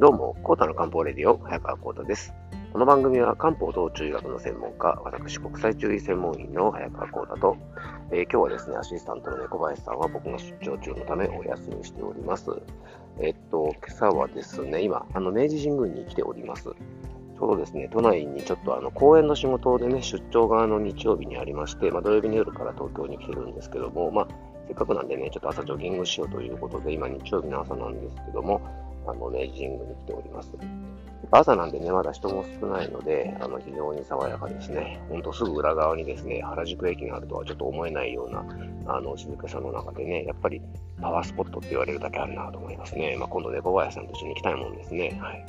どうも、コータの漢方レディオ、早川コータです。この番組は漢方と中医学の専門家、私、国際中医専門員の早川コータと、えー、今日はですね、アシスタントの猫林さんは僕が出張中のためお休みしております。えっと、今朝はですね、今、あの、明治神宮に来ております。ちょうどですね、都内にちょっとあの公演の仕事でね、出張側の日曜日にありまして、まあ、土曜日の夜から東京に来てるんですけども、まあ、せっかくなんでね、ちょっと朝ジョギングしようということで、今日曜日の朝なんですけども、あの、ね、ジングに来ております。朝なんでね、まだ人も少ないので、あの、非常に爽やかですね。ほんとすぐ裏側にですね、原宿駅があるとはちょっと思えないような、あの、静けさの中でね、やっぱりパワースポットって言われるだけあるなと思いますね。まあ、今度猫林さんと一緒に行きたいもんですね。はい。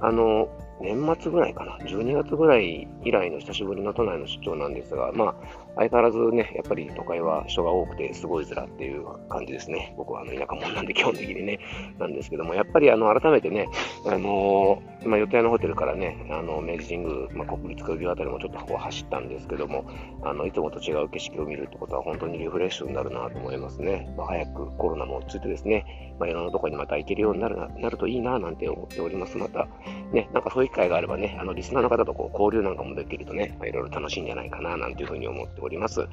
あの、年末ぐらいかな、12月ぐらい以来の久しぶりの都内の出張なんですが、まあ、相変わらずね、やっぱり都会は人が多くてすごいずらっていう感じですね。僕はあの田舎者なんで基本的にね、なんですけども、やっぱりあの改めてね、あのー、まあ、予定のホテルからね、あの明治神宮、まあ、国立歌舞伎あたりもちょっとここ走ったんですけども、あのいつもと違う景色を見るってことは本当にリフレッシュになるなと思いますね。まあ、早くコロナも落ち着いてですね、まあ、いろんなところにまた行けるようになるななるといいななんて思っております。また、ね、なんかそういう機会があればね、あのリスナーの方とこう交流なんかもできるとね、まあ、いろいろ楽しいんじゃないかななんていうふうに思っております。とい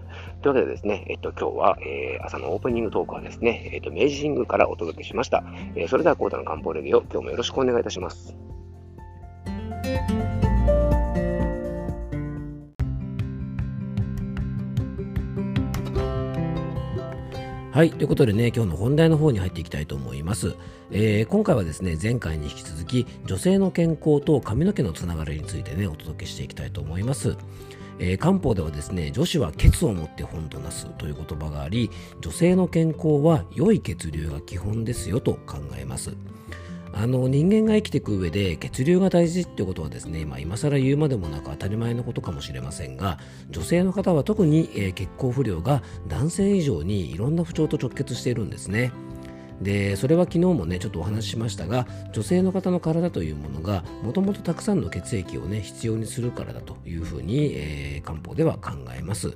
うわけでですね、えっと、今日は、えー、朝のオープニングトークはですね、えっと、明治神宮からお届けしました。えー、それでは、コータの漢方レディオ、今日もよろしくお願いいたします。はい。ということでね、今日の本題の方に入っていきたいと思います。えー、今回はですね、前回に引き続き、女性の健康と髪の毛のつながりについてね、お届けしていきたいと思います。えー、漢方ではですね、女子は血を持って本となすという言葉があり、女性の健康は良い血流が基本ですよと考えます。あの人間が生きていく上で血流が大事ってことはですね、まあ、今更言うまでもなく当たり前のことかもしれませんが女性の方は特に、えー、血行不良が男性以上にいろんな不調と直結しているんですね。でそれは昨日もねちょっとお話ししましたが女性の方の体というものがもともとたくさんの血液をね必要にするからだというふうに、え漢方では考えます、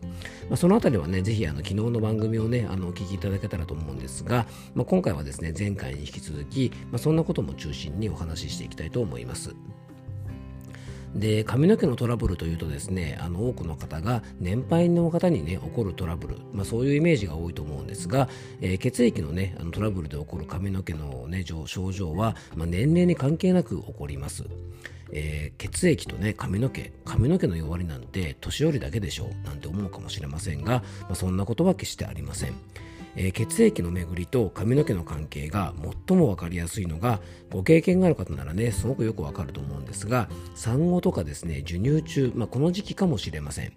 まあ、そのあたりはねぜひあの昨日の番組をねあのお聞きいただけたらと思うんですが、まあ、今回はですね前回に引き続き、まあ、そんなことも中心にお話ししていきたいと思います。で髪の毛のトラブルというとですねあの多くの方が年配の方にね起こるトラブル、まあ、そういうイメージが多いと思うんですが、えー、血液のねあのトラブルで起こる髪の毛の、ね、症状は、まあ、年齢に関係なく起こります。えー、血液とね髪の毛髪の毛の弱りなんて年寄りだけでしょうなんて思うかもしれませんが、まあ、そんなことは決してありません。えー、血液の巡りと髪の毛の関係が最も分かりやすいのがご経験がある方ならねすごくよくわかると思うんですが産後とかですね授乳中、まあ、この時期かもしれません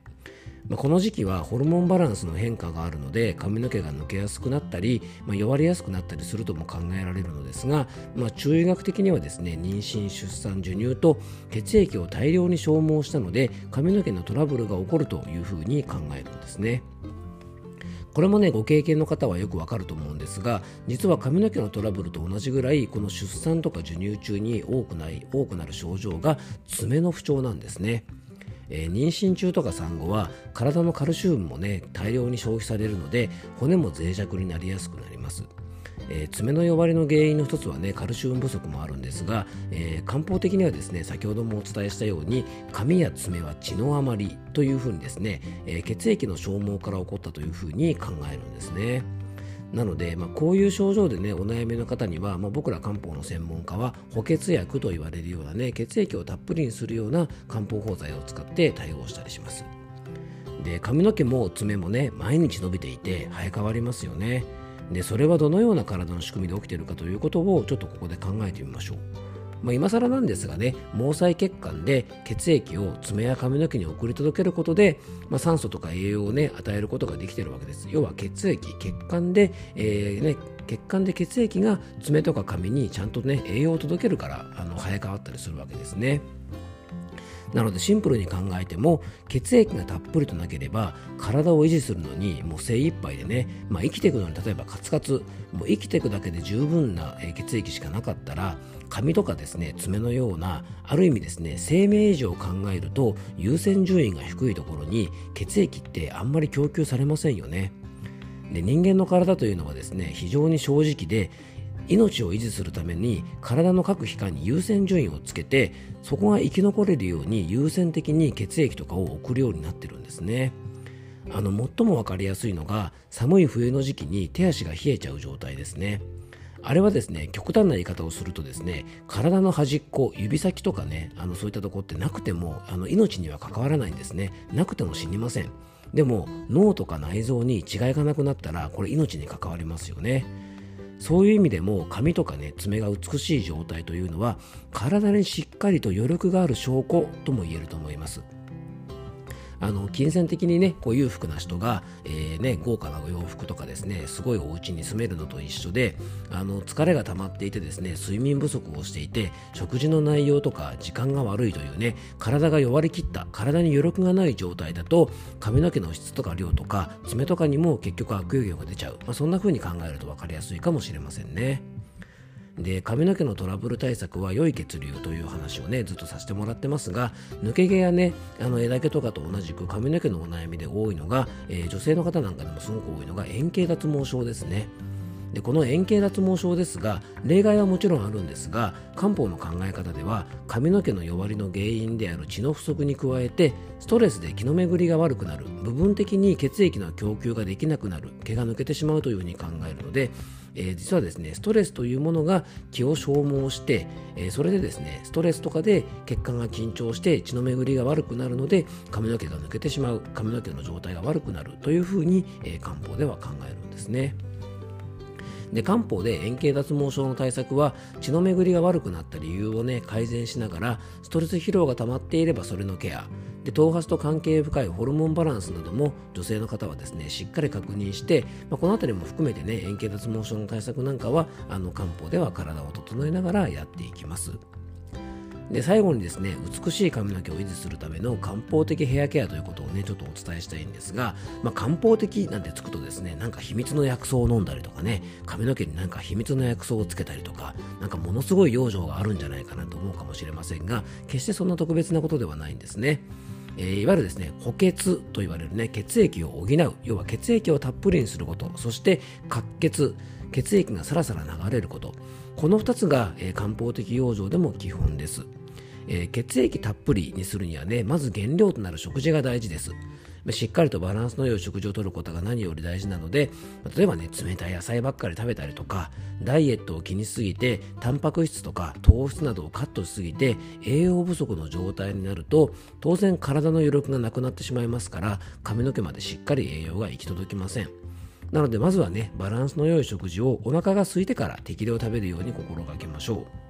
まあ、この時期はホルモンバランスの変化があるので髪の毛が抜けやすくなったり、まあ、弱りやすくなったりするとも考えられるのですが、まあ、中医学的にはですね妊娠出産授乳と血液を大量に消耗したので髪の毛のトラブルが起こるというふうに考えるんですね。これもねご経験の方はよくわかると思うんですが実は髪の毛のトラブルと同じぐらいこの出産とか授乳中に多くない多くなる症状が爪の不調なんですね。えー、妊娠中とか産後は体のカルシウムもね大量に消費されるので骨も脆弱になりやすくなります。えー、爪の弱りの原因の一つはねカルシウム不足もあるんですが、えー、漢方的にはですね先ほどもお伝えしたように髪や爪は血の余りというふうにですね、えー、血液の消耗から起こったというふうに考えるんですね。なので、まあ、こういう症状でねお悩みの方には、まあ、僕ら漢方の専門家は補欠薬と言われるようなね血液をたっぷりにするような漢方法剤を使って対応したりしますで髪の毛も爪もね毎日伸びていて生え変わりますよねでそれはどのような体の仕組みで起きているかということをちょっとここで考えてみましょう。まあ、今更なんですがね毛細血管で血液を爪や髪の毛に送り届けることで、まあ、酸素とか栄養をね与えることができているわけです要は血液血管で、えー、ね、血管で血液が爪とか髪にちゃんとね栄養を届けるからあの生え変わったりするわけですね。なのでシンプルに考えても血液がたっぷりとなければ体を維持するのにもう精一杯でね、まあ、生きていくのに例えばカツカツもう生きていくだけで十分な血液しかなかったら髪とかですね爪のようなある意味ですね生命維持を考えると優先順位が低いところに血液ってあんまり供給されませんよね。で人間の体というのはですね非常に正直で命を維持するために体の各器官に優先順位をつけてそこが生き残れるように優先的に血液とかを送るようになってるんですね。あの最も分かりやすいのが寒い冬の時期に手足が冷えちゃう状態ですね。あれはですね極端な言い方をするとですね体の端っこ指先とかねあのそういったとこってなくてもあの命には関わらないんですね。なくても死にません。でも脳とか内臓に違いがなくなったらこれ命に関わりますよね。そういう意味でも髪とかね爪が美しい状態というのは体にしっかりと余力がある証拠とも言えると思います。あの金銭的にねこう裕福な人が、えー、ね、豪華なお洋服とかですねすごいお家に住めるのと一緒であの疲れが溜まっていてですね睡眠不足をしていて食事の内容とか時間が悪いというね体が弱りきった体に余力がない状態だと髪の毛の質とか量とか爪とかにも結局悪影響が出ちゃう、まあ、そんな風に考えると分かりやすいかもしれませんね。で髪の毛のトラブル対策は良い血流という話をねずっとさせてもらってますが抜け毛やねあの枝毛とかと同じく髪の毛のお悩みで多いのが、えー、女性の方なんかでもすごく多いのが円形脱毛症ですね。でこの円形脱毛症ですが例外はもちろんあるんですが漢方の考え方では髪の毛の弱りの原因である血の不足に加えてストレスで気の巡りが悪くなる部分的に血液の供給ができなくなる毛が抜けてしまうというふうに考えるのでえー、実はですねストレスというものが気を消耗して、えー、それでですねストレスとかで血管が緊張して血の巡りが悪くなるので髪の毛が抜けてしまう髪の毛の状態が悪くなるというふうに、えー、漢方では考えるんですね。で漢方で円形脱毛症の対策は血の巡りが悪くなった理由をね改善しながらストレス疲労が溜まっていればそれのケアで頭髪と関係深いホルモンバランスなども女性の方はですねしっかり確認して、まあ、この辺りも含めてね円形脱毛症の対策なんかはあの漢方では体を整えながらやっていきます。で最後にですね美しい髪の毛を維持するための漢方的ヘアケアということをねちょっとお伝えしたいんですが、まあ、漢方的なんてつくとですねなんか秘密の薬草を飲んだりとかね髪の毛になんか秘密の薬草をつけたりとかなんかものすごい養生があるんじゃないかなと思うかもしれませんが決してそんな特別なことではないんですね。えー、いわゆるですね補欠と言われるね血液を補う。要は血液をたっぷりにすること。そして活血。血液がさらさら流れること。この2つが、えー、漢方的養生でも基本です、えー、血液たっぷりにするにはねまず原料となる食事が大事です。しっかりとバランスの良い食事をとることが何より大事なので例えばね冷たい野菜ばっかり食べたりとかダイエットを気にしすぎてタンパク質とか糖質などをカットしすぎて栄養不足の状態になると当然体の余力がなくなってしまいますから髪の毛までしっかり栄養が行き届きません。なのでまずはねバランスの良い食事をお腹が空いてから適量食べるように心がけましょう。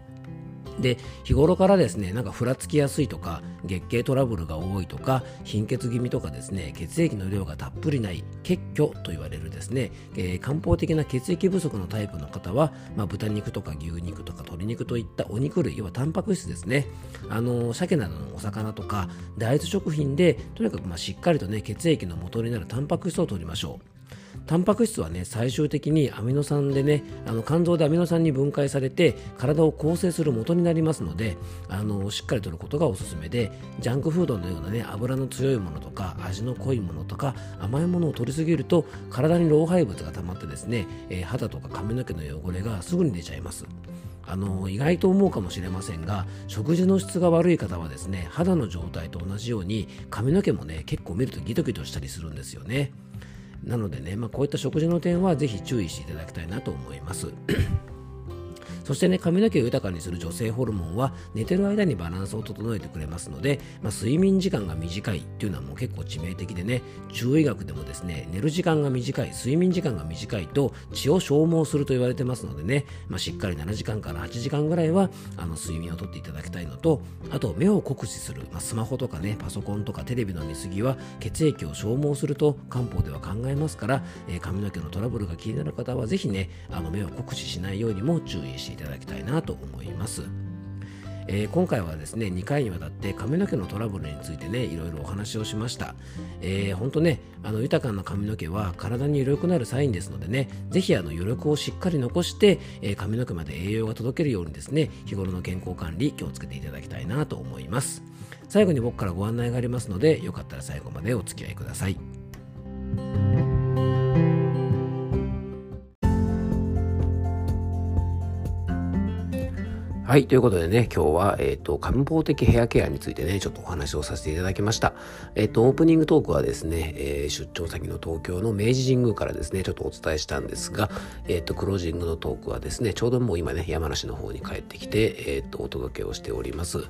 で日頃からですねなんかふらつきやすいとか月経トラブルが多いとか貧血気味とかですね血液の量がたっぷりない血虚と言われるですね、えー、漢方的な血液不足のタイプの方は、まあ、豚肉とか牛肉とか鶏肉といったお肉類要はタンパク質ですねあの鮭などのお魚とか大豆食品でとにかくまあしっかりとね血液の元になるタンパク質を取りましょう。タンパク質はね最終的にアミノ酸でねあの肝臓でアミノ酸に分解されて体を構成する元になりますのであのしっかりとることがおすすめでジャンクフードのようなね油の強いものとか味の濃いものとか甘いものを取りすぎると体に老廃物が溜まってですね、えー、肌とか髪の毛の汚れがすぐに出ちゃいます。あの意外と思うかもしれませんが食事の質が悪い方はですね肌の状態と同じように髪の毛もね結構見るとギトギトしたりするんですよね。なのでね、まあ、こういった食事の点はぜひ注意していただきたいなと思います。そしてね、髪の毛を豊かにする女性ホルモンは寝てる間にバランスを整えてくれますので、まあ、睡眠時間が短いっていうのはもう結構致命的でね、中医学でもですね、寝る時間が短い、睡眠時間が短いと血を消耗すると言われてますのでね、まあ、しっかり7時間から8時間ぐらいはあの睡眠をとっていただきたいのと、あと目を酷使する、まあ、スマホとかね、パソコンとかテレビの見過ぎは血液を消耗すると漢方では考えますから、えー、髪の毛のトラブルが気になる方はぜひね、あの目を酷使しないようにも注意していただきたいただきたいなと思います。えー、今回はですね2回にわたって髪の毛のトラブルについてねいろいろお話をしました、えー、本当ねあの豊かな髪の毛は体に余力のあるサインですのでねぜひあの余力をしっかり残して、えー、髪の毛まで栄養が届けるようにですね日頃の健康管理気をつけていただきたいなと思います。最後に僕からご案内がありますのでよかったら最後までお付き合いください。はい。ということでね、今日は、えっ、ー、と、漢方的ヘアケアについてね、ちょっとお話をさせていただきました。えっ、ー、と、オープニングトークはですね、えー、出張先の東京の明治神宮からですね、ちょっとお伝えしたんですが、えっ、と、クロージングのトークはですね、ちょうどもう今ね、山梨の方に帰ってきて、えっ、と、お届けをしております。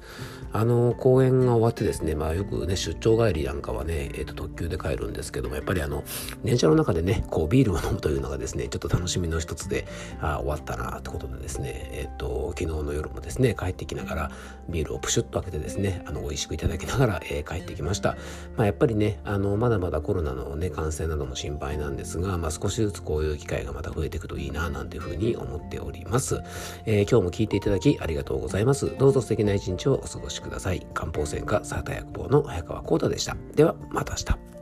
あの、公演が終わってですね、まあよくね、出張帰りなんかはね、えっ、と、特急で帰るんですけども、やっぱりあの、電車の中でね、こう、ビールを飲むというのがですね、ちょっと楽しみの一つで、あ終わったなってことでですね、えっ、と、昨日の夜夜もですね、帰ってきながらビールをプシュッと開けてですねあの美味しくいただきながら、えー、帰ってきました、まあ、やっぱりねあのまだまだコロナの、ね、感染なども心配なんですが、まあ、少しずつこういう機会がまた増えていくといいななんていうふうに思っております、えー、今日も聞いていただきありがとうございます。どうぞ素敵な一日をお過ごしください。漢方専科サータ薬房の早川幸太でした。ではまた明日。